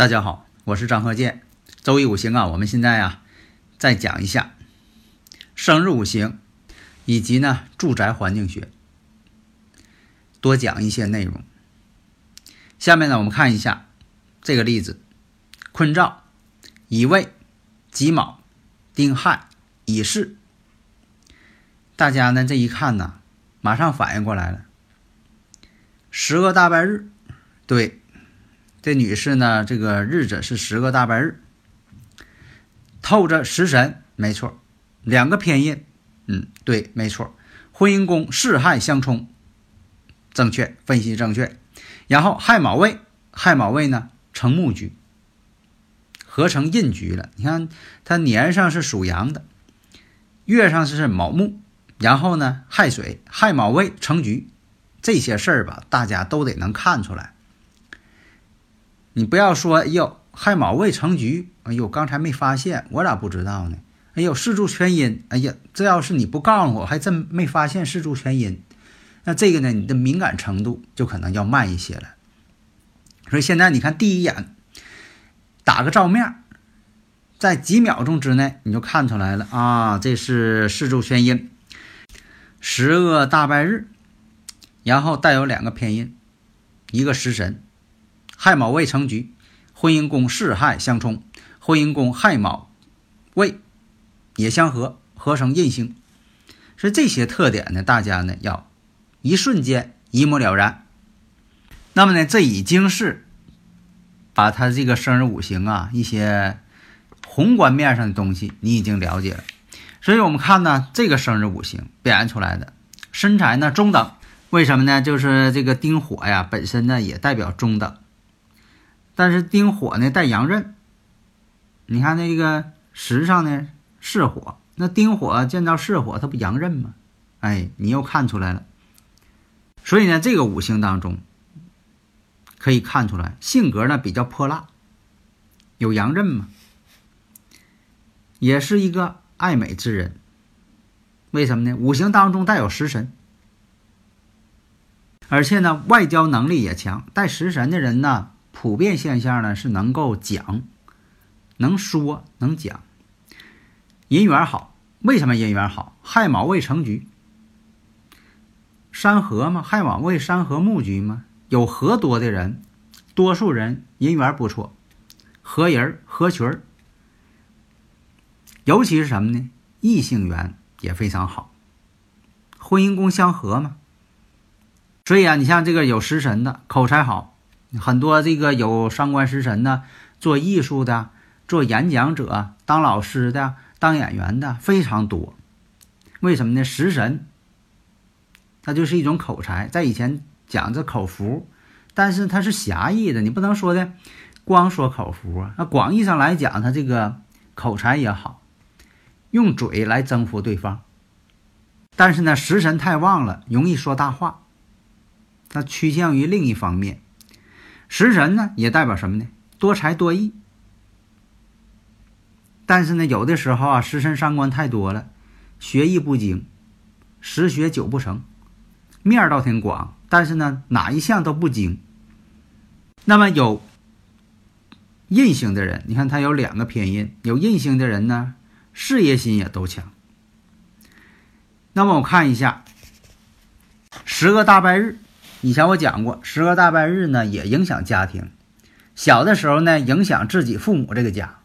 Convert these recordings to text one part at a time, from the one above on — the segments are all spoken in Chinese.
大家好，我是张鹤剑。周易五行啊，我们现在啊再讲一下生日五行以及呢住宅环境学，多讲一些内容。下面呢，我们看一下这个例子：坤兆、乙未、己卯、丁亥、乙巳。大家呢这一看呢，马上反应过来了，十个大白日，对。这女士呢，这个日子是十个大半日，透着食神，没错，两个偏印，嗯，对，没错，婚姻宫巳亥相冲，正确，分析正确。然后亥卯未，亥卯未呢成木局，合成印局了。你看它年上是属阳的，月上是卯木，然后呢亥水，亥卯未成局，这些事儿吧，大家都得能看出来。你不要说，哎呦，亥卯未成局，哎呦，刚才没发现，我咋不知道呢？哎呦，四柱全阴，哎呀，这要是你不告诉我，还真没发现四柱全阴。那这个呢，你的敏感程度就可能要慢一些了。所以现在你看，第一眼打个照面，在几秒钟之内你就看出来了啊，这是四柱全阴，十个大败日，然后带有两个偏印，一个食神。亥卯未成局，婚姻宫巳亥相冲，婚姻宫亥卯未也相合，合成印星。所以这些特点呢，大家呢要一瞬间一目了然。那么呢，这已经是把他这个生日五行啊一些宏观面上的东西你已经了解了。所以我们看呢，这个生日五行表现出来的身材呢中等，为什么呢？就是这个丁火呀，本身呢也代表中等。但是丁火呢带阳刃，你看那个石上呢是火，那丁火见到是火，它不阳刃吗？哎，你又看出来了。所以呢，这个五行当中可以看出来，性格呢比较泼辣，有阳刃嘛，也是一个爱美之人。为什么呢？五行当中带有食神，而且呢外交能力也强，带食神的人呢。普遍现象呢是能够讲，能说能讲，姻缘好。为什么姻缘好？亥卯未成局，山河嘛，亥卯未山河木局嘛，有合多的人，多数人姻缘不错，合人合群儿，尤其是什么呢？异性缘也非常好，婚姻宫相合嘛。所以啊，你像这个有食神的，口才好。很多这个有伤官食神的，做艺术的、做演讲者、当老师的、当演员的非常多。为什么呢？食神，它就是一种口才，在以前讲这口福，但是它是狭义的，你不能说的光说口福啊。那广义上来讲，它这个口才也好，用嘴来征服对方。但是呢，食神太旺了，容易说大话，它趋向于另一方面。食神呢，也代表什么呢？多才多艺。但是呢，有的时候啊，食神伤官太多了，学艺不精，十学九不成，面儿倒挺广，但是呢，哪一项都不精。那么有印星的人，你看他有两个偏印，有印星的人呢，事业心也都强。那么我看一下十个大白日。以前我讲过，十个大拜日呢也影响家庭。小的时候呢，影响自己父母这个家；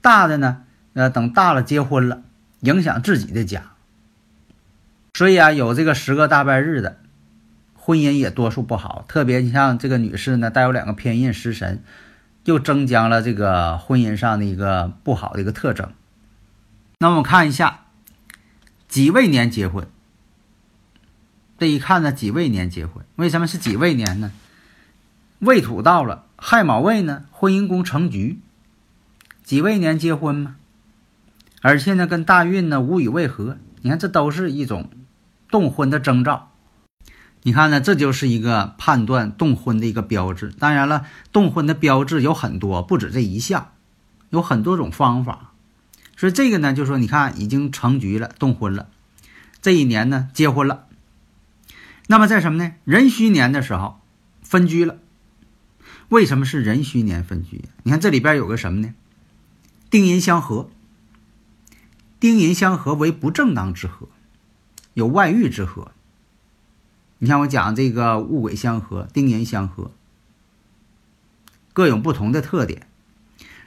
大的呢，呃，等大了结婚了，影响自己的家。所以啊，有这个十个大拜日的，婚姻也多数不好。特别你像这个女士呢，带有两个偏印食神，又增加了这个婚姻上的一个不好的一个特征。那我们看一下己未年结婚，这一看呢，己未年结婚，为什么是己未年呢？未土到了，亥卯未呢，婚姻宫成局，己未年结婚嘛，而且呢，跟大运呢无与未合，你看这都是一种动婚的征兆。你看呢，这就是一个判断动婚的一个标志。当然了，动婚的标志有很多，不止这一项，有很多种方法。所以这个呢，就说你看已经成局了，动婚了，这一年呢结婚了。那么在什么呢？壬戌年的时候分居了。为什么是壬戌年分居？你看这里边有个什么呢？丁寅相合，丁寅相合为不正当之合，有外遇之合。你看我讲这个戊癸相合，丁寅相合，各有不同的特点。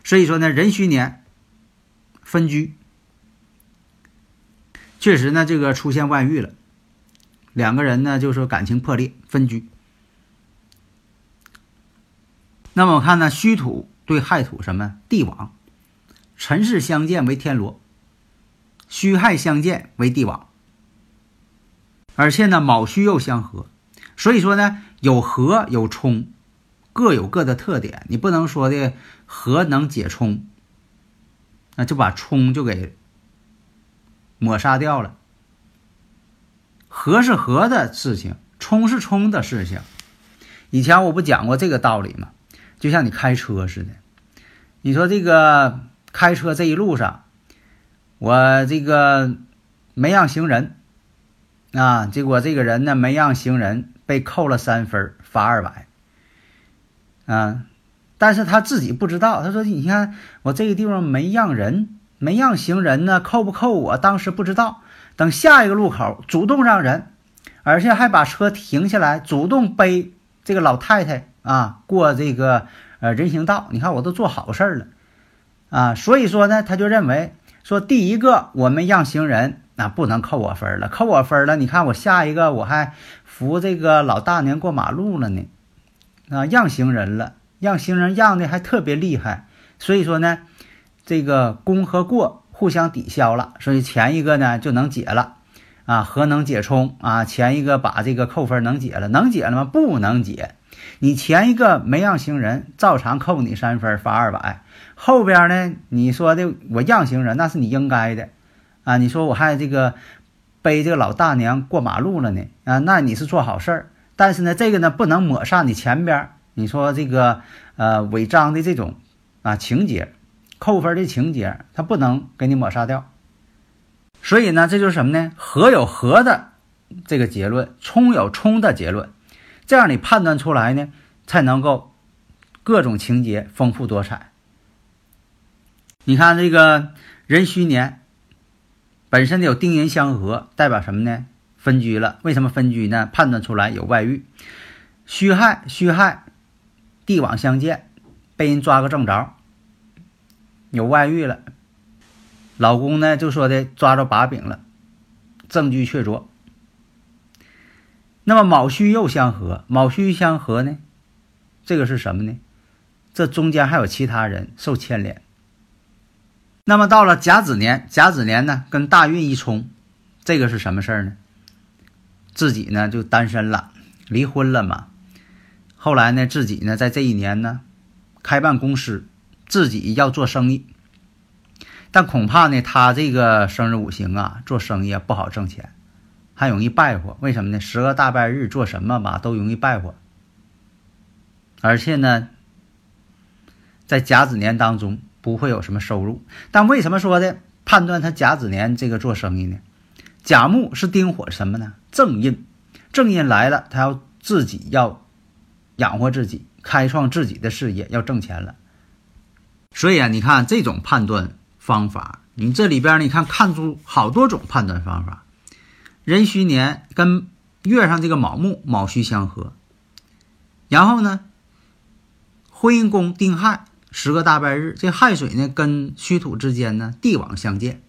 所以说呢，壬戌年分居，确实呢，这个出现外遇了，两个人呢就说感情破裂，分居。那么我看呢，戌土对亥土什么？地网，辰巳相见为天罗，戌亥相见为地网。而且呢，卯戌又相合，所以说呢，有合有冲，各有各的特点。你不能说的合能解冲，那就把冲就给抹杀掉了。合是合的事情，冲是冲的事情。以前我不讲过这个道理吗？就像你开车似的，你说这个开车这一路上，我这个没让行人啊，结果这个人呢没让行人，被扣了三分，罚二百啊。但是他自己不知道，他说：“你看我这个地方没让人，没让行人呢，扣不扣我当时不知道。等下一个路口主动让人，而且还把车停下来，主动背这个老太太。”啊，过这个呃人行道，你看我都做好事儿了，啊，所以说呢，他就认为说第一个我们让行人那不能扣我分了，扣我分了，你看我下一个我还扶这个老大娘过马路了呢，啊，让行人了，让行人让的还特别厉害，所以说呢，这个功和过互相抵消了，所以前一个呢就能解了，啊，和能解冲啊，前一个把这个扣分能解了，能解了吗？不能解。你前一个没让行人，照常扣你三分，罚二百。后边呢，你说的我让行人，那是你应该的，啊，你说我还这个背这个老大娘过马路了呢，啊，那你是做好事儿。但是呢，这个呢不能抹杀你前边，你说这个呃违章的这种啊情节，扣分的情节，它不能给你抹杀掉。所以呢，这就是什么呢？和有和的这个结论，冲有冲的结论。这样你判断出来呢，才能够各种情节丰富多彩。你看这个壬戌年本身有丁寅相合，代表什么呢？分居了。为什么分居呢？判断出来有外遇。戌亥，戌亥地网相见，被人抓个正着，有外遇了。老公呢就说的抓着把柄了，证据确凿。那么卯戌又相合，卯戌相合呢？这个是什么呢？这中间还有其他人受牵连。那么到了甲子年，甲子年呢跟大运一冲，这个是什么事儿呢？自己呢就单身了，离婚了嘛。后来呢自己呢在这一年呢开办公司，自己要做生意，但恐怕呢他这个生日五行啊做生意啊不好挣钱。还容易败火，为什么呢？十个大半日做什么吧都容易败火，而且呢，在甲子年当中不会有什么收入。但为什么说的判断他甲子年这个做生意呢？甲木是丁火什么呢？正印，正印来了，他要自己要养活自己，开创自己的事业，要挣钱了。所以啊，你看这种判断方法，你这里边你看看出好多种判断方法。壬戌年跟月上这个卯木卯戌相合，然后呢，婚姻宫丁亥十个大败日，这亥水呢跟戌土之间呢地网相见，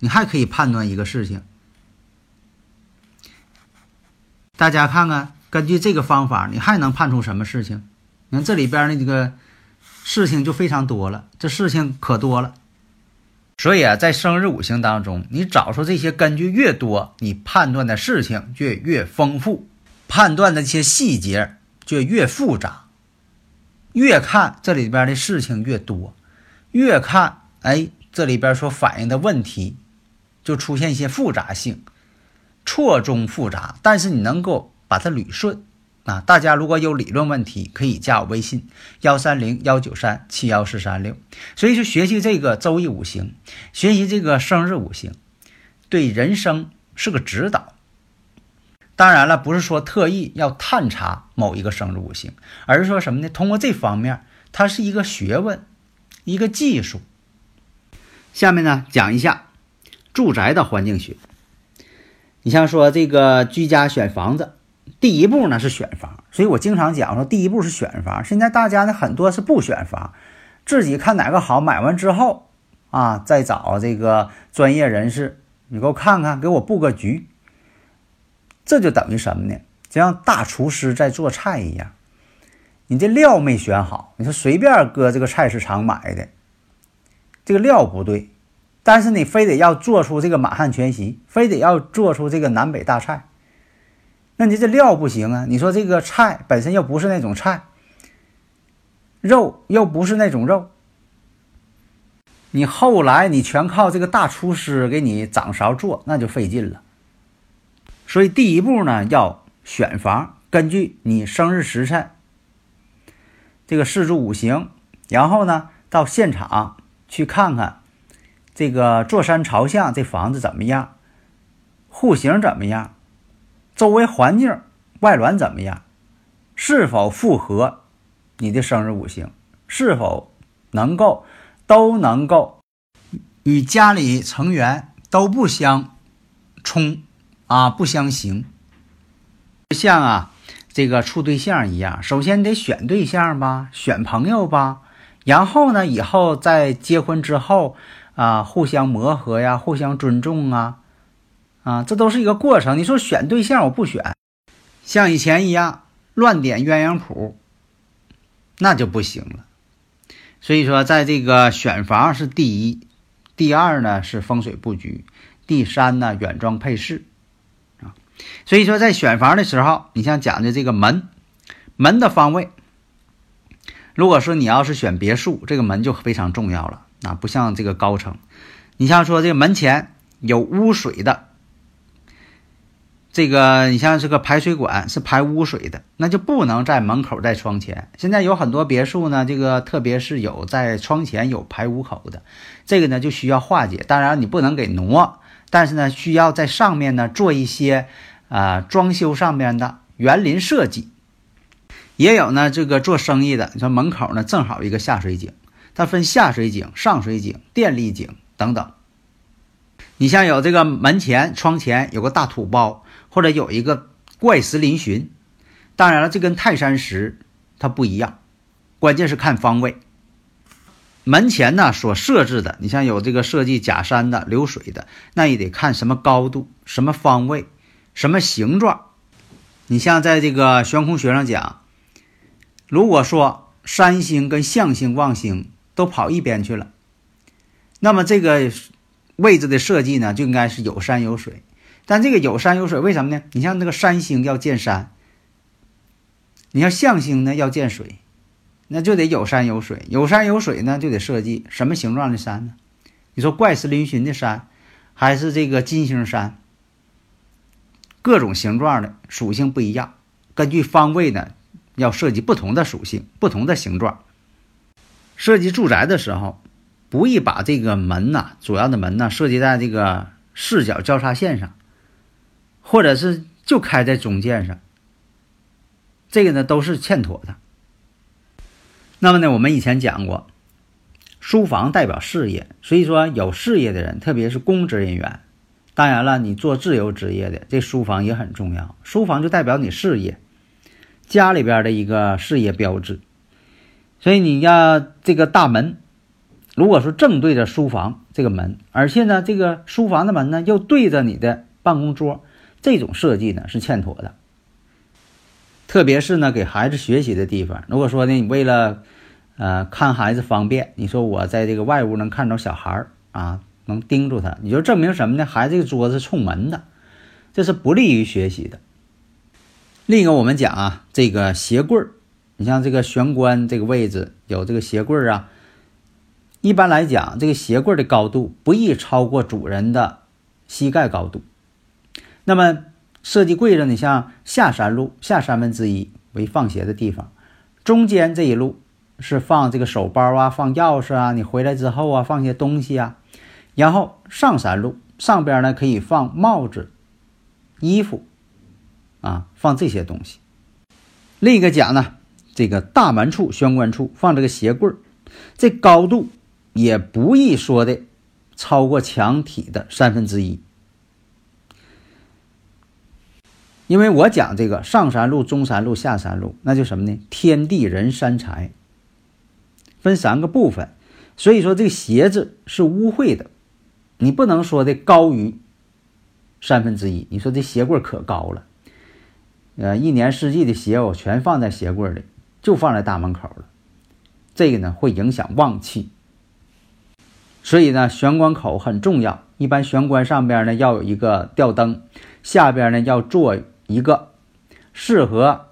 你还可以判断一个事情。大家看看，根据这个方法，你还能判出什么事情？你看这里边的这个事情就非常多了，这事情可多了。所以啊，在生日五行当中，你找出这些根据越多，你判断的事情就越丰富，判断的这些细节就越复杂。越看这里边的事情越多，越看哎，这里边所反映的问题就出现一些复杂性，错综复杂，但是你能够把它捋顺。啊，大家如果有理论问题，可以加我微信幺三零幺九三七幺四三六。所以说，学习这个周易五行，学习这个生日五行，对人生是个指导。当然了，不是说特意要探查某一个生日五行，而是说什么呢？通过这方面，它是一个学问，一个技术。下面呢，讲一下住宅的环境学。你像说这个居家选房子。第一步呢是选房，所以我经常讲说，第一步是选房。现在大家呢很多是不选房，自己看哪个好，买完之后啊，再找这个专业人士，你给我看看，给我布个局。这就等于什么呢？就像大厨师在做菜一样，你这料没选好，你说随便搁这个菜市场买的，这个料不对，但是你非得要做出这个满汉全席，非得要做出这个南北大菜。那你这料不行啊！你说这个菜本身又不是那种菜，肉又不是那种肉，你后来你全靠这个大厨师给你掌勺做，那就费劲了。所以第一步呢，要选房，根据你生日时辰，这个四柱五行，然后呢到现场去看看这个坐山朝向这房子怎么样，户型怎么样。周围环境、外软怎么样？是否符合你的生日五行？是否能够都能够与家里成员都不相冲啊，不相刑？像啊，这个处对象一样，首先得选对象吧，选朋友吧，然后呢，以后在结婚之后啊，互相磨合呀，互相尊重啊。啊，这都是一个过程。你说选对象我不选，像以前一样乱点鸳鸯谱，那就不行了。所以说，在这个选房是第一，第二呢是风水布局，第三呢远装配饰啊。所以说，在选房的时候，你像讲的这个门，门的方位，如果说你要是选别墅，这个门就非常重要了啊，不像这个高层。你像说这个门前有污水的。这个你像这个排水管是排污水的，那就不能在门口在窗前。现在有很多别墅呢，这个特别是有在窗前有排污口的，这个呢就需要化解。当然你不能给挪，但是呢需要在上面呢做一些啊装修上面的园林设计。也有呢这个做生意的，你说门口呢正好一个下水井，它分下水井、上水井、电力井等等。你像有这个门前窗前有个大土包。或者有一个怪石嶙峋，当然了，这跟泰山石它不一样，关键是看方位。门前呢所设置的，你像有这个设计假山的、流水的，那也得看什么高度、什么方位、什么形状。你像在这个悬空学上讲，如果说山星跟象星、旺星都跑一边去了，那么这个位置的设计呢，就应该是有山有水。但这个有山有水，为什么呢？你像那个山星要见山，你像象星呢要见水，那就得有山有水。有山有水呢，就得设计什么形状的山呢？你说怪石嶙峋的山，还是这个金星山？各种形状的属性不一样，根据方位呢，要设计不同的属性、不同的形状。设计住宅的时候，不宜把这个门呐，主要的门呢，设计在这个视角交叉线上。或者是就开在中间上，这个呢都是欠妥的。那么呢，我们以前讲过，书房代表事业，所以说有事业的人，特别是公职人员，当然了，你做自由职业的，这书房也很重要。书房就代表你事业，家里边的一个事业标志。所以你要这个大门，如果说正对着书房这个门，而且呢，这个书房的门呢又对着你的办公桌。这种设计呢是欠妥的，特别是呢给孩子学习的地方。如果说呢你为了，呃看孩子方便，你说我在这个外屋能看着小孩儿啊，能盯住他，你就证明什么呢？孩子这个桌子是冲门的，这是不利于学习的。另一个，我们讲啊，这个鞋柜儿，你像这个玄关这个位置有这个鞋柜儿啊，一般来讲，这个鞋柜的高度不宜超过主人的膝盖高度。那么设计柜子，你像下三路，下三分之一为放鞋的地方，中间这一路是放这个手包啊，放钥匙啊，你回来之后啊，放些东西啊。然后上三路上边呢可以放帽子、衣服，啊，放这些东西。另一个讲呢，这个大门处、玄关处放这个鞋柜这高度也不宜说的超过墙体的三分之一。因为我讲这个上三路、中三路、下三路，那就什么呢？天地人三才分三个部分，所以说这个鞋子是污秽的。你不能说的高于三分之一。你说这鞋柜可高了，呃，一年四季的鞋我全放在鞋柜里，就放在大门口了。这个呢会影响旺气，所以呢玄关口很重要。一般玄关上边呢要有一个吊灯，下边呢要做一个适合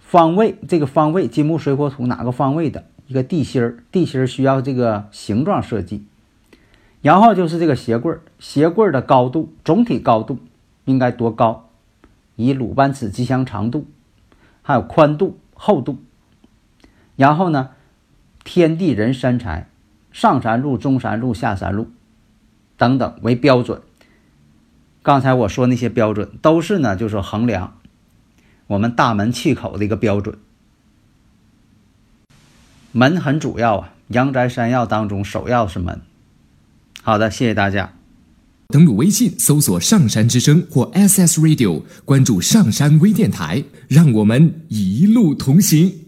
方位，这个方位金木水火土哪个方位的一个地心儿，地心儿需要这个形状设计。然后就是这个鞋柜儿，鞋柜儿的高度，总体高度应该多高？以鲁班尺吉祥长度，还有宽度、厚度。然后呢，天地人三才，上三路、中三路、下三路等等为标准。刚才我说那些标准都是呢，就是衡量我们大门气口的一个标准。门很主要啊，阳宅山药当中首要是门。好的，谢谢大家。登录微信搜索“上山之声”或 “SS Radio”，关注“上山微电台”，让我们一路同行。